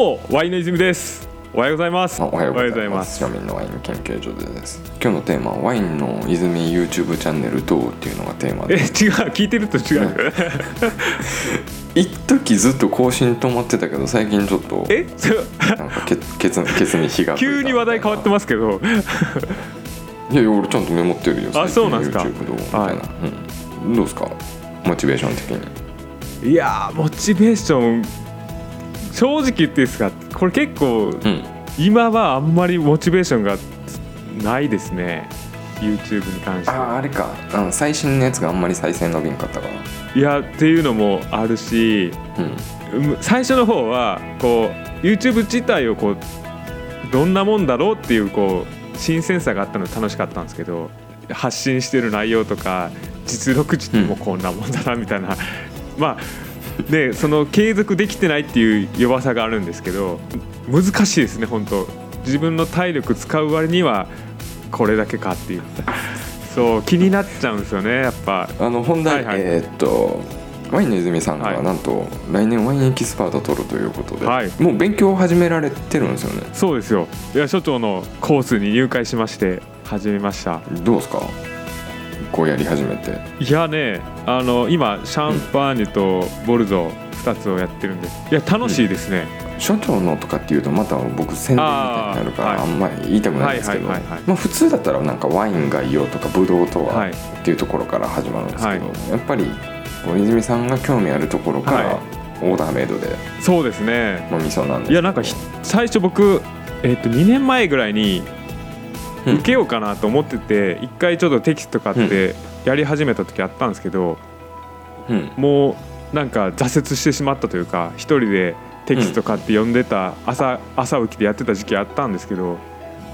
もワインの泉です。おはようございます。おはようございます。庶民のワイン研究所です。今日のテーマはワインの泉 YouTube チャンネルどうっていうのがテーマで。え違う。聞いてると違う。一時ずっと更新止まってたけど最近ちょっとえ？それなんかケケツケツに火が 急に話題変わってますけど。いやいや俺ちゃんとメモってるよ。あそうなんですか？YouTube どう？みたいな、うん、どうですか？モチベーション的に。いやーモチベーション正直言っていいですか？これ結構うん。今はあんまりモチベーションがないですね。YouTube に関して。ああはあれか。あの最新のやつがあんまり再生伸びんかったかいやっていうのもあるしらうん。うん最初の方はこう YouTube 自体をこうどんなもんだろうっていうこう新鮮さがあったので楽しかったんですけど発信してる内容とか実力値ってもうこんなもんだなみたいな、まあでその継続できてないっていう弱さがあるんですけど難しいですね本当。自分の体力使う割にはこれだけかっていう。そう気になっちゃうんですよねやっぱ。あの本題、はいはい。えーっとワインの泉さんはい。がなんと来年ワインエキスパート取るということで、はい。もう勉強を始められてるんですよね。そうですよ。いや所長のコースに入会しまして始めました。どうですか？こうやり始めて。いやねあの今シャンパーニュとボルゾ2つをやってるんで。いや楽しいですね、所長のとかっていうとまた僕宣伝みたいになるからあんまり言いたくないんですけど普通だったらなんかワインがいいよとかブドウとははい。っていうところから始まるんですけど、はい。やっぱりこう泉さんが興味あるところからはい。オーダーメイドでそうですね。の味噌なんですいやなんかひ最初僕、えっと2年前ぐらいにうん受けようかなと思ってて一回ちょっとテキスト買ってやり始めた時あったんですけど、うん。もうなんか挫折してしまったというか一人でテキスト買って読んでた朝朝起きてやってた時期あったんですけど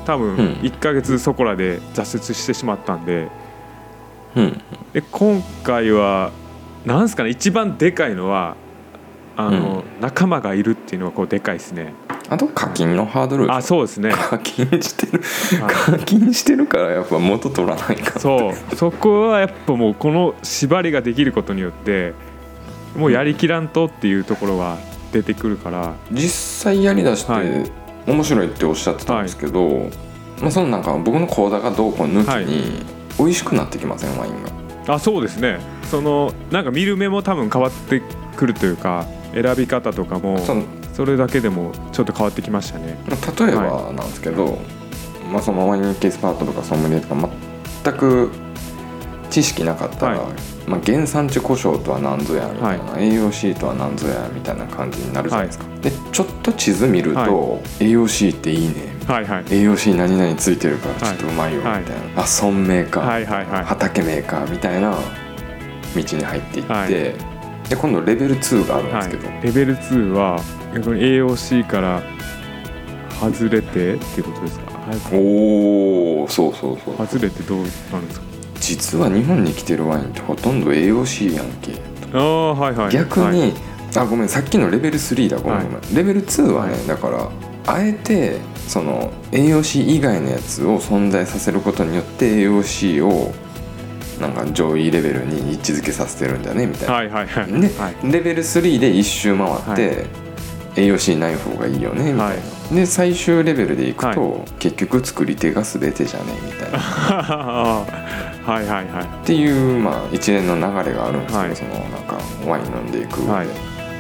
多分うん。1ヶ月そこらで挫折してしまったんでうん。で今回はなんすかね一番でかいのはあの、仲間がいるっていうのがこうでかいですね。あと課金のハードル。あそうですね。課金してる。はい。課金してるからやっぱ元取らないかそう。そこはやっぱもうこの縛りができることによってもうやりきらんとっていうところが出てくるから。実際やりだして、はい。面白いっておっしゃってたんですけど、まあ、そのなんか僕の講座がどうこう抜きに美味しくなってきませんワインがあそうですね。そのなんか見る目も多分変わってくるというか選び方とかもそれだけでもちょっと変わってきましたね。まあ例えばなんですけど、まあ、そのワインエキスパートとかソムリエとか全く知識なかったら、はい。まあ、原産地故障とは何ぞやみたいな、AOC とは何ぞやみたいな感じになるじゃないですか、でちょっと地図見ると、はい。AOC っていいね。はいはい。AOC 何々ついてるからちょっとうまいよみたいな、はい。あ村名か、はいはいはい。畑メーカーみたいな道に入っていって、はいで今度レベル2があるんですけど、はい、レベル2は逆に AOC から外れてっていうことですか？はおおそうそうそう。外れてどうなんですか？実は日本に来てるワインってほとんど AOC やんけ。ああはいはい。逆に、はい。あごめんさっきのレベル3だ。ごめんごめん、レベル2はね、はい。だからあえてその AOC 以外のやつを存在させることによって AOC をなんか上位レベルに位置づけさせてるんだねみたいな、はいはいはい。ではい。レベル3で1周回って、AOC ない方がいいよねみたいな、はで最終レベルでいくと、は結局作り手が全てじゃねみたいな。はいはいはい。っていう、まあ、一連の流れがあるんですけど、はい。そのなんかワイン飲んでいく上で、はい。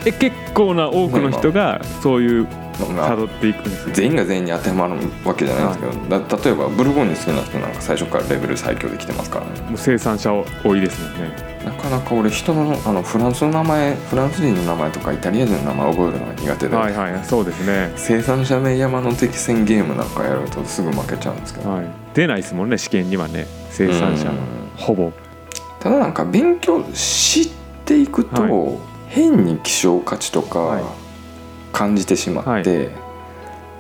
え結構な多くの人がそういうまあ辿っていくんですよ全員が全員に当てはまるわけじゃないんですけど、だ例えばブルゴーニュ好きな人なんか最初からレベル最強で来てますからね。もう生産者多いですもんね。なかなか俺人のあのフランスの名前フランス人の名前とかイタリア人の名前覚えるのが苦手で、はいはいそうですね。生産者名山の敵戦ゲームなんかやるとすぐ負けちゃうんですけど、はい。出ないですもんね試験にはね。生産者うん。ほぼ。ただなんか勉強知っていくと、は変に希少価値とはい。か感じてしまって、は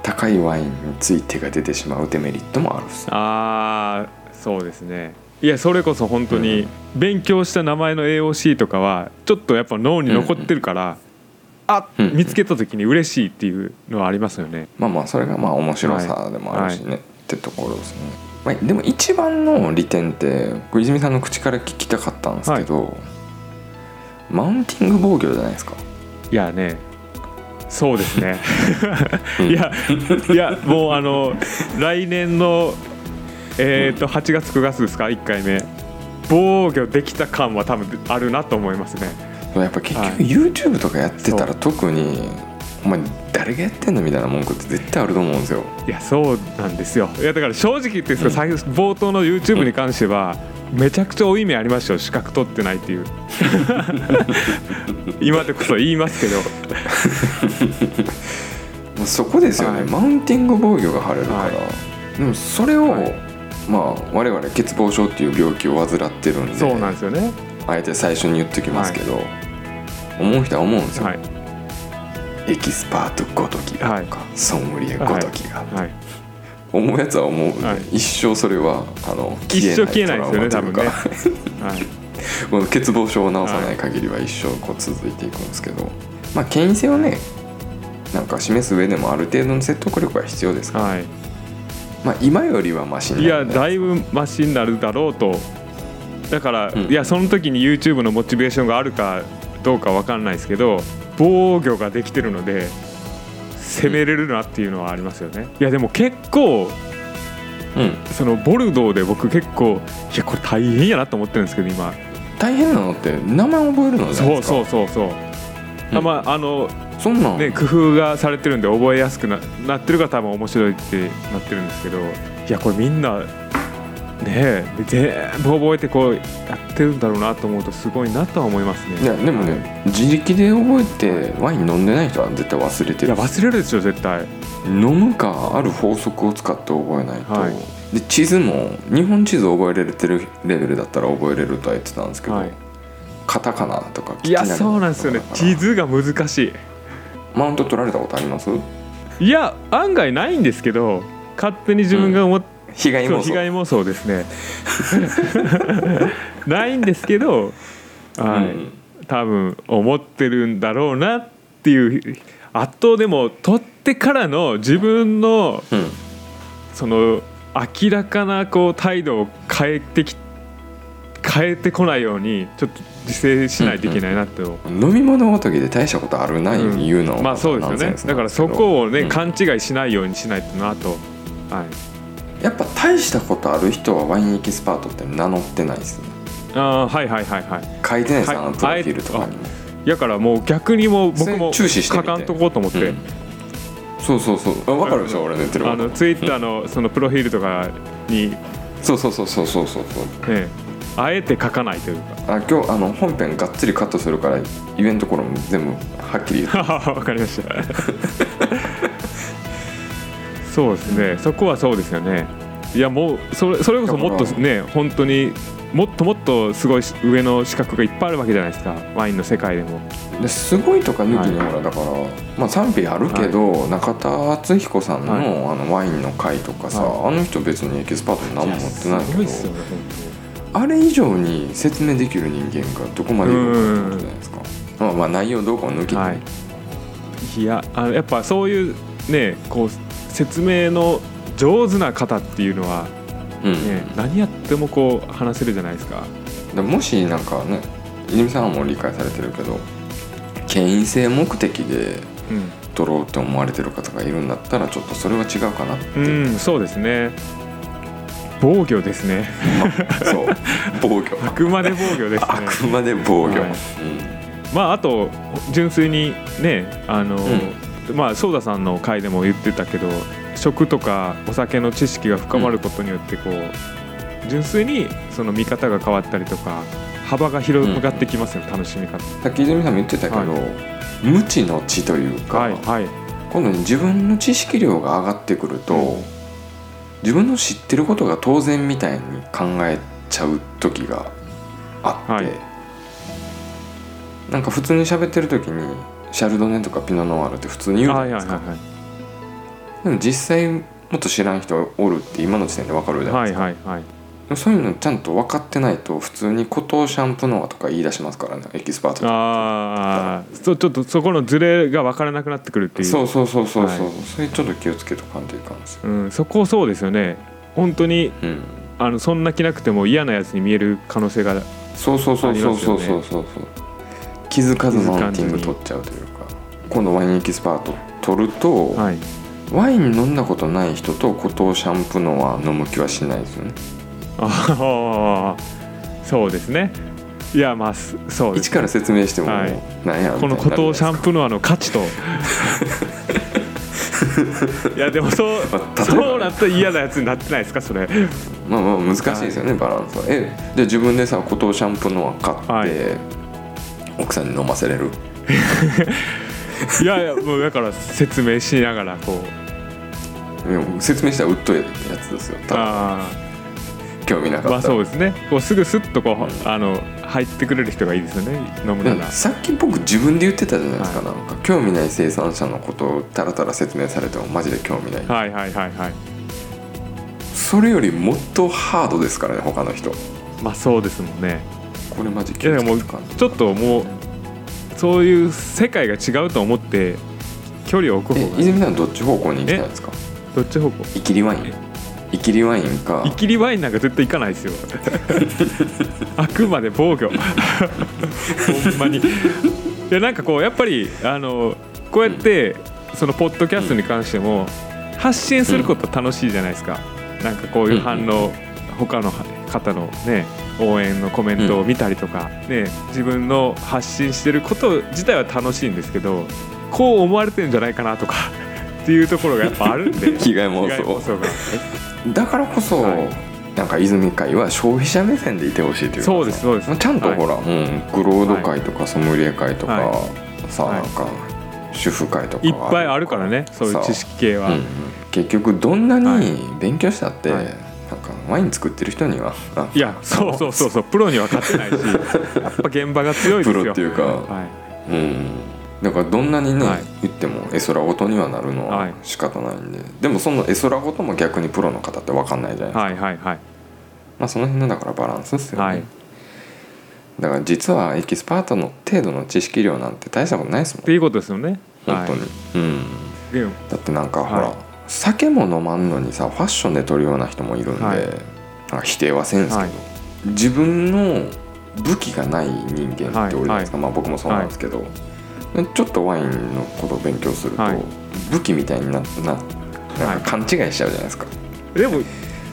高いワインについてが出てしまうデメリットもあるああそうですね。いやそれこそ本当に勉強した名前の AOC とかはちょっとやっぱ脳に残ってるから、あうん。見つけた時に嬉しいっていうのはありますよね。まあまあそれがまあ面白さでもあるしね、ってところですね、まあ、でも一番の利点ってこれ泉さんの口から聞きたかったんですけど、マウンティング防御じゃないですか。いやねそうですね。うん。いやいやもうあの来年のえっ、と8月9月ですか？1回目。防御できた感は多分あるなと思いますね。やっぱ結局はい。YouTube とかやってたら特にお前誰がやってんのみたいな文句って絶対あると思うんですよ。いやそうなんですよ。いやだから正直言ってですか、最初冒頭の YouTube に関してはめちゃくちゃ負い目ありましたよ資格取ってないっていう。今でこそ言いますけど。まあそこですよね、はい。マウンティング防御が張れるから、はでもそれを、はい。まあ我々欠乏症っていう病気を患ってるんでそうなんですよね。あえて最初に言ってきますけど、思う人は思うんですよ、はい。エキスパートごときがとか、ソムリエごときが、はい思うやつは思うんで、はい。一生それはあの一生消えないですよねトラウマというか。はい。この欠乏症を治さない限りは一生こう続いていくんですけど、まあ権威性をねなんか示す上でもある程度の説得力は必要ですから、はい。まあ今よりはマシにいなるいやだいぶマシになるだろうと。だから、うん。いやその時に YouTube のモチベーションがあるかどうかわかんないですけど防御ができてるので攻めれるなっていうのはありますよね。いやでも結構うん、そのボルドーで僕結構いやこれ大変やなと思ってるんですけど今。大変なのって名前覚えるのじゃないそうですか？そうそうそう、う。ん。あまああのそんなん、ね工夫がされてるんで覚えやすくななってるから多分面白いってなってるんですけど。いやこれみんなねえ全部覚えてこうやってるんだろうなと思うとすごいなとは思いますね。いやでもね自力で覚えてワイン飲んでない人は絶対忘れてる。いや忘れるでしょ絶対。飲むかある法則を使って覚えないと、はい。で地図も日本地図覚えれてるレベルだったら覚えれるとは言ってたんですけど、はい。カタカナとかいやそうなんですよね。地図が難しマウント取られたことあります？いいや案外ないんですけど勝手に自分が思っ被害妄想。そう被害妄想ですね。ないんですけど、はい。うん。多分思ってるんだろうなっていう圧倒でも取ってからの自分のうん。その明らかなこう態度を変えてき変えてこないようにちょっと自制しないといけないなって思う。飲み物ごときで大したことあるないううのはまあそうですよね。だからそこをね、うん。勘違いしないようにしないとなと、はい、やっぱ大したことある人はワインエキスパートって名乗ってないですね。ああはいはいはいはい。書いてないです、はいあのプロフィールとかにも。だからもう逆にもう僕も注視して書かんとこうと思って、うん。そうそうそうあ分かるでしょ俺の言ってるこあのとツイッターのそのプロフィールとかに、ね、そうそうそうそうそうそう。そうあえて書かないというか。あ今日あの本編がっつりカットするから言えんところも全部はっきり言って。わかりました そうですね。そこはそうですよね。いやもうそれそれこそもっとね本当にもっともっとすごい上の資格がいっぱいあるわけじゃないですか。ワインの世界でも。ですごいとか抜きにはい。ほらだから、まあ、賛否あるけど、中田敦彦さんの,、はい。あのワインの会とかさ、はあの人別にエキスパートに何も持ってないすけどねあれ以上に説明できる人間がどこまでいるかってことじゃないですか、まあ、まあ内容どうかを抜きに、はい。いやあのやっぱそういうねこう説明の上手な方っていうのは、うん。ね何やってもこう話せるじゃないですか。でもしなんかね泉さんはもう理解されてるけど権威性目的でうん。取ろうって思われてる方がいるんだったらちょっとそれは違うかなって、うん、そうですね。防御ですね。そう。防御。あくまで防御ですね。あくまで防御、はい。うん。まああと純粋にねあの、まあソーダさんの回でも言ってたけど食とかお酒の知識が深まることによってこう、純粋にその見方が変わったりとか幅が広がってきますよ、楽しみ方。さっき泉さんも言ってたけど、は無知の知というか、はいはい。今度自分の知識量が上がってくると、うん。自分の知ってることが当然みたいに考えちゃう時があって、はい。なんか普通に喋ってる時にシャルドネとかピノノワールって普通に言うじゃないですか、はいはいはいでも実際もっと知らん人おるって今の時点で分かるじゃないはいですか、はいはいでもそういうのちゃんと分かってないと普通にコトーシャンプノワとか言い出しますからねエキスパートとか。ああそうちょっとそこのズレが分からなくなってくるっていう。そうそうそうそうそう、はい。それちょっと気をつけとかんといかんですようん、そこそうですよね。本当にうん。あのそんな気なくても嫌なやつに見える可能性がそうそうそうそうそうありますよね。そうそうそう気づかずマウンティング取っちゃうというか。今度ワインエキスパート取ると、はい。ワイン飲んだことない人と古糖シャンプーのは飲む気はしないですよね。ああそうですね。いやまあすそうです。一から説明しても、はい。なんやこの古糖シャンプーのあの価値と。いやでもそうまあそうなったら嫌なやつになってないですかそれ。まあまあ難しいですよね、バランスは。えで自分でさ古糖シャンプーのは買って、はい奥さんに飲ませれる。いやいやもうだから説明しながらこう。説明したらうっといやつですよ多分。あ興味なかまあそうですね。こうすぐスッとこうあの入ってくれる人がいいですよね。飲むなら。さっき僕自分で言ってたじゃないですか、はなんか。興味ない生産者のことをたらたら説明されてもマジで興味ない、はいはいはいはい。それよりもっとハードですからね他の人。まあそうですもんねこれマジ気をつけて。かちょっともうそういう世界が違うと思って距離を置くえ方が。泉さんどっち方向に行きたいんですか？どっち方向？イキリワイン。イキリワインか。イキリワインなんか絶対行かないですよ。あくまで防御。ほんまに。いやなんかこうやっぱりあのこうやってそのポッドキャストに関しても発信すること楽しいじゃないですか、なんかこういう反応、他の方のね応援のコメントを見たりとか、ね自分の発信してること自体は楽しいんですけどこう思われてるんじゃないかなとか っていうところがやっぱあるんで 被害妄想がだからこそ、はい。なんか泉会は消費者目線でいてほしいというそうですそうです。まあちゃんとはい。ほら、うん、グロード会とかソムリエ会とか、はさあはい。なんか主婦会とかいっぱいあるからねそういう知識系は、うんうん。結局どんなはい。に勉強したって、はいワイン作ってる人には。あ。いやそうそうそうそう。プロには勝てないしやっぱ現場が強いですよ。プロっていうか。はうん。だからどんなにね、はい。言っても絵空事にはなるのははい。仕方ないんで、でもその絵空事も逆にプロの方って分かんないじゃないですい、か、はいはいはい。まあその辺のだからバランスですよね、はい。だから実はエキスパートの程度の知識量なんて大したことないですもん。っていうことですよね。本当に、はうん。だってなんかほら、はい酒も飲まんのにさファッションで取るような人もいるんで、はい。なんか否定はせんすけど、はい。自分の武器がない人間っておるじゃないですか、まあ僕もそうなんですけど、ちょっとワインのことを勉強すると、はい。武器みたいになななんか勘違いしちゃうじゃないですか、でも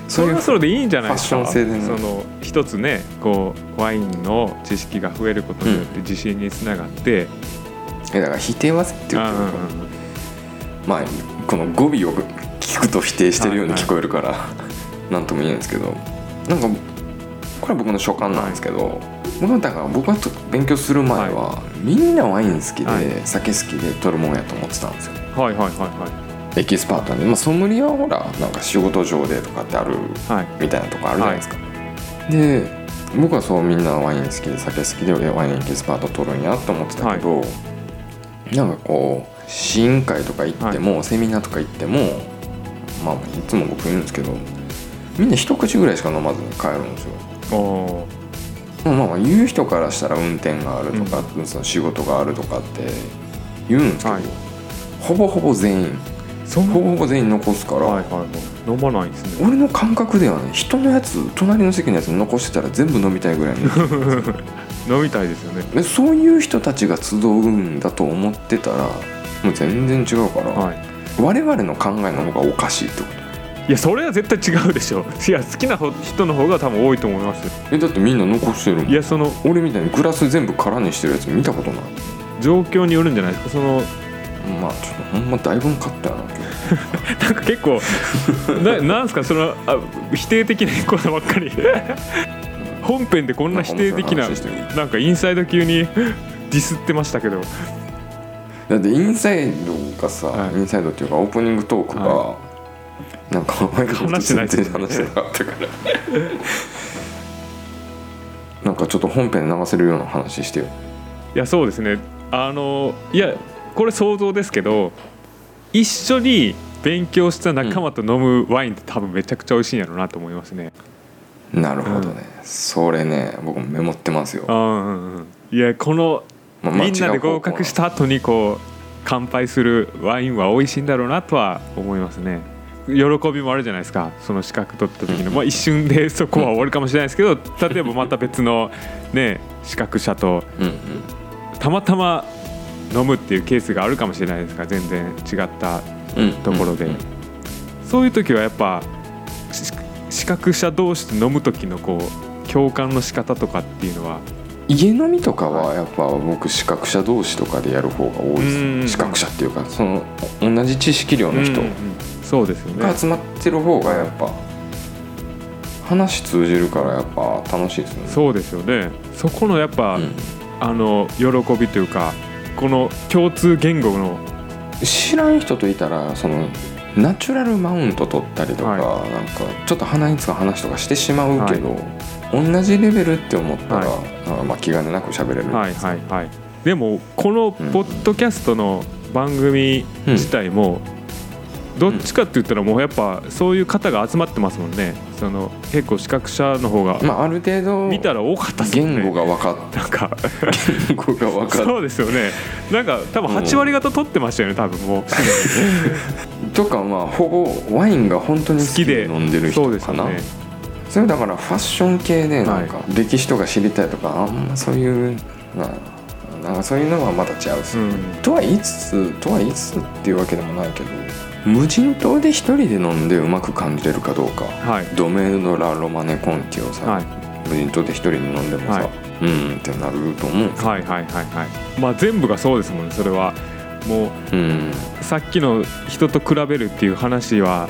それはそれでいいんじゃないですか。ファッション性でね。その一つねこうワインの知識が増えることによって自信につながって、えだから否定はせんって言ってるあーうんうん。まあこの語尾を聞くと否定してるように聞こえるから、なんとも言えないんですけどなんかこれは僕の所感なんですけど、僕はだから僕はと勉強する前は、みんなワイン好きで、はい。酒好きで取るもんやと思ってたんですよ。うんはいはいはい。エキスパートで、まあ、ソムリエはほらなんか仕事上でとかってあるはい。はいみたいなとこあるじゃないですか、で僕はそうみんなワイン好きで酒好きでワインエキスパート取るんやと思ってたけど、なんかこう試飲会とか行っても、セミナーとか行ってもまあいつも僕言うんですけどみんな一口ぐらいしか飲まずに帰るんですよ。まあまあ言う人からしたら運転があるとか、その仕事があるとかって言うんですけど、はい。ほぼほぼ全員ほぼほぼ全員残すから、はいはいはい。飲まないですね。俺の感覚ではね人のやつ隣の席のやつ残してたら全部飲みたいぐらいの。飲みたいですよね。でそういう人たちが集うんだと思ってたらもう全然違うから、はい。我々の考えの方がおかしいってこと。いやそれは絶対違うでしょ。いや好きな人の方が多分多いと思いますよ。えだってみんな残してるもん。いやその俺みたいにグラス全部空にしてるやつ見たことない。状況によるんじゃないですか。そのまあちょっとほんまだいぶん勝ったよな なんか結構ななんすか？そのあ否定的なことばっかり。本編でこんな否定的ななんかインサイド級にディスってましたけどだってインサイドがさ、はい。インサイドっていうかオープニングトークが、はなんかお前が話してない。ですね全然話してなかったから。なんかちょっと本編で流せるような話してよ。いやそうですね。あのいやこれ想像ですけど一緒に勉強した仲間と飲むワインって多分めちゃくちゃ美味しいんやろうなと思いますね。なるほどね、それね僕もメモってますよ。あ、ーうんうん。いやこのまあまあみんなで合格した後にこう乾杯するワインは美味しいんだろうなとは思いますね。喜びもあるじゃないですかその資格取った時の、まあ、一瞬で そこは終わるかもしれないですけど例えばまた別のね資格者とたまたま飲むっていうケースがあるかもしれないですから全然違ったうんところで。うんそういう時はやっぱし視覚者同士で飲む時のこう共感の仕方とかっていうのは家飲みとかはやっぱ僕視覚者同士とかでやる方が多いですうん視覚者っていうかその同じ知識量の人そうですよね。が集まってる方がやっぱ話通じるからやっぱ楽しいですね。そうですよね。そこのやっぱ、うん。あの喜びというかこの共通言語の知らん人といたらそのナチュラルマウント取ったりとか、はなんかちょっと鼻につく話とかしてしまうけど、同じレベルって思ったら、はなんかまあ気兼ねなく喋れる。んはいはいはい。でもこのポッドキャストの番組自体も、どっちかって言ったらもうやっぱそういう方が集まってますもんね。その結構視覚者の方がまあある程度見たら多かったですね。言語が分かっなんか。言語が分かっ。そうですよね。なんか多分8割方取ってましたよね多分もう。とかまあほぼワインが本当に好きで飲んでる人そうですかなよねそれだからファッション系でなんか歴史とか知りたいとかあんまそういうななんかそういうのはまた違うっす、うん。とは言いつつとは言いつつっていうわけでもないけど無人島で一人で飲んでうまく感じれるかどうか。はい。ドメーノ・ラ・ロマネ・コンティをさ、はい。無人島で一人で飲んでもさ、はい。うんってなると思う。はいはいはいはい。まあ全部がそうですもんねそれは。もうん。うさっきの人と比べるっていう話は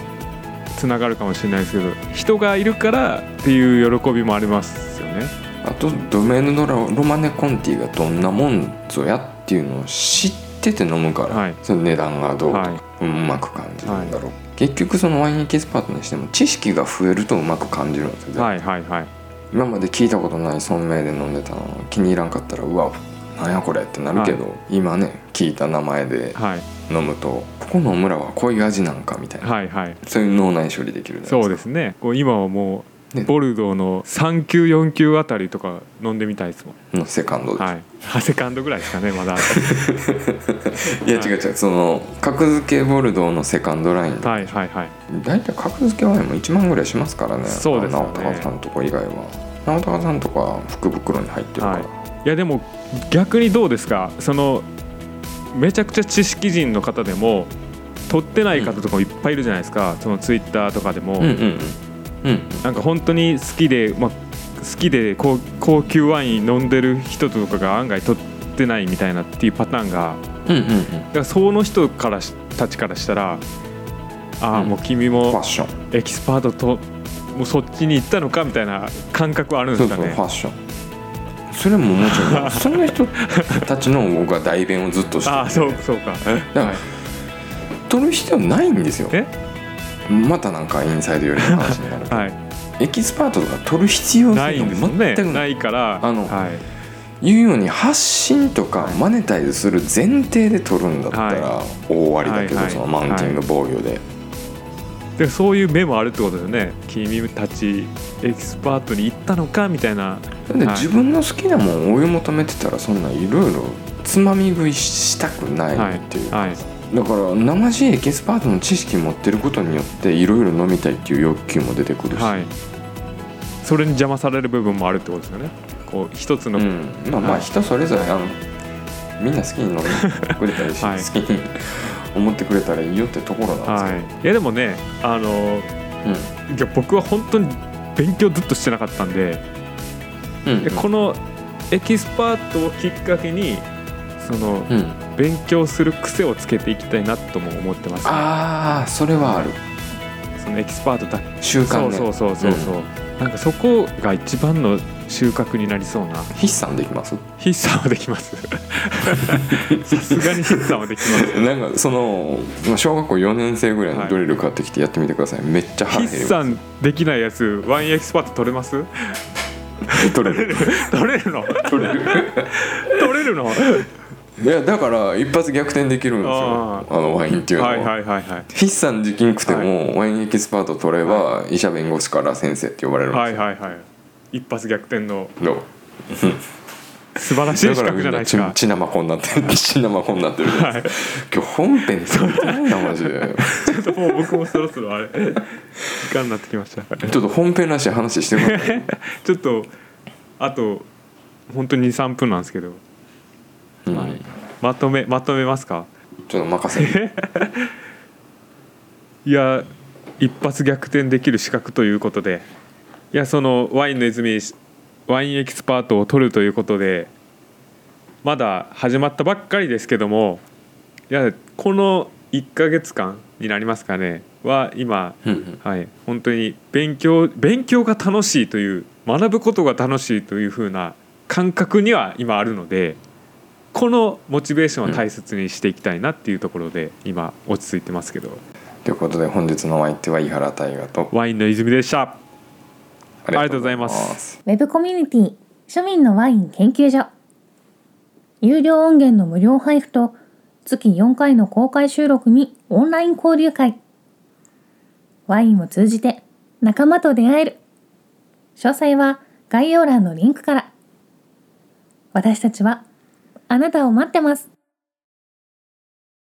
つながるかもしれないですけど人がいるからっていう喜びもありますよね。あとドメーノ・ラ・ロマネ・コンティがどんなもんぞやっていうのを知ってて飲むから、はい。その値段がどうとか、はい。うまく感じるんだろう、結局そのワインエキスパートにしても知識が増えるとうまく感じるんですよ、はいはいはい。今まで聞いたことない村名で飲んでたの気に入らんかったらうわなんやこれってなるけど、今ね聞いた名前ではい飲むとここの村はこういう味なんかみたいな、はいはい。そういう脳内処理できるそうですね。こう今はもうね。ボルドーの3級4級あたりとか飲んでみたいですもん。のセカンドで、はい。あセカンドぐらいですかねまだ。い、や違う違う。その格付けボルドーのセカンドライン。で、はいはいはい。大体格付けワインも1万ぐらいしますからね。そうですよね。直高さんとか以外は。直高さんとかは福袋に入ってるから、はい。いやでも逆にどうですか？そのめちゃくちゃ知識人の方でも取ってない方とかもいっぱいいるじゃないですか、そのツイッターとかでも、うんうんうん。うん。なんか本当に好きで、まあ、好きで高高級ワイン飲んでる人とかが案外取ってないみたいなっていうパターンがうんうんうん。だからその人からしたちからしたらああ、うん。もう君もエキスパートともうそっちに行ったのかみたいな感覚はあるんでそうそうすかねファッションそれももちろん そんな人たちの僕は代弁をずっとしててああそうそうか。からはい。取る必要ないんですよ。え？またなんかインサイド寄りの話になる はい。エキスパートとか取る必要ないんですよね。全くなないいからあのはい。いうように発信とかマネタイズする前提で取るんだったらは大ありだけど、はいはい。そのマウンティング防御で、でそういう目もあるってことですよね。君たちエキスパートに行ったのかみたいな。はい。で自分の好きなもんを追い求めてたらそんないろいろつまみ食いしたくないっていう、はい。だからなまじエキスパートの知識持ってることによっていろいろ飲みたいっていう欲求も出てくるし、はい。それに邪魔される部分もあるってことですよね。こう一つの、うん、まあまあはい。人それぞれあのみんな好きに飲んでくれたりし、はい。好きに思ってくれたらいいよってところなんですはい。いやでもねあのけど、いや僕は本当に勉強ずっとしてなかったんで、うん。うんでこのエキスパートをきっかけにそのうん、勉強する癖をつけていきたいなとも思ってます、ああそれはある。そのエキスパートだ習慣ねそうそうそうそうそう、なんかそこが一番の収穫になりそうな。筆算できます？筆算はできます。さすがに筆算はできます。なんかそのまあ小学校4年生ぐらいはい。のドリル買ってきてやってみてください、めっちゃ腹減る筆算できないやつワインエキスパート取れます？取れる。取れるの？取れる。取れるの？いやだから一発逆転できるんですよ。ああ。のワインっていうのは、はいはいはいはい。筆算できんくても、ワインエキスパート取れば、医者弁護士から先生って呼ばれるんですよ、はいはいはい一発逆転の。素晴らしい資格じゃないですか。だからみんな血血生子になってる。血生子になってる。じゃない。今日本編撮りたいなマジで。ちょっともう僕もそろそろあれ時間になってきました。ちょっと本編らしい話してください ちょっとあと本当に23分なんですけど、うん。はいまとめまとめますか？ちょっと任せて いや一発逆転できる資格ということでいやそのワインの泉ワインエキスパートを取るということでまだ始まったばっかりですけどもいやこの1ヶ月間になりますかねは今、はい、本当に勉強勉強が楽しいという学ぶことが楽しいという風な感覚には今あるのでこのモチベーションを大切にしていきたいなっていうところで今落ち着いてますけどということで本日のお相手は井原大河とワインの泉でした。ありがとうございます。ウェブコミュニティ庶民のワイン研究所。有料音源の無料配布と月4回の公開収録にオンライン交流会。ワインを通じて仲間と出会える。詳細は概要欄のリンクから。私たちはあなたを待ってます。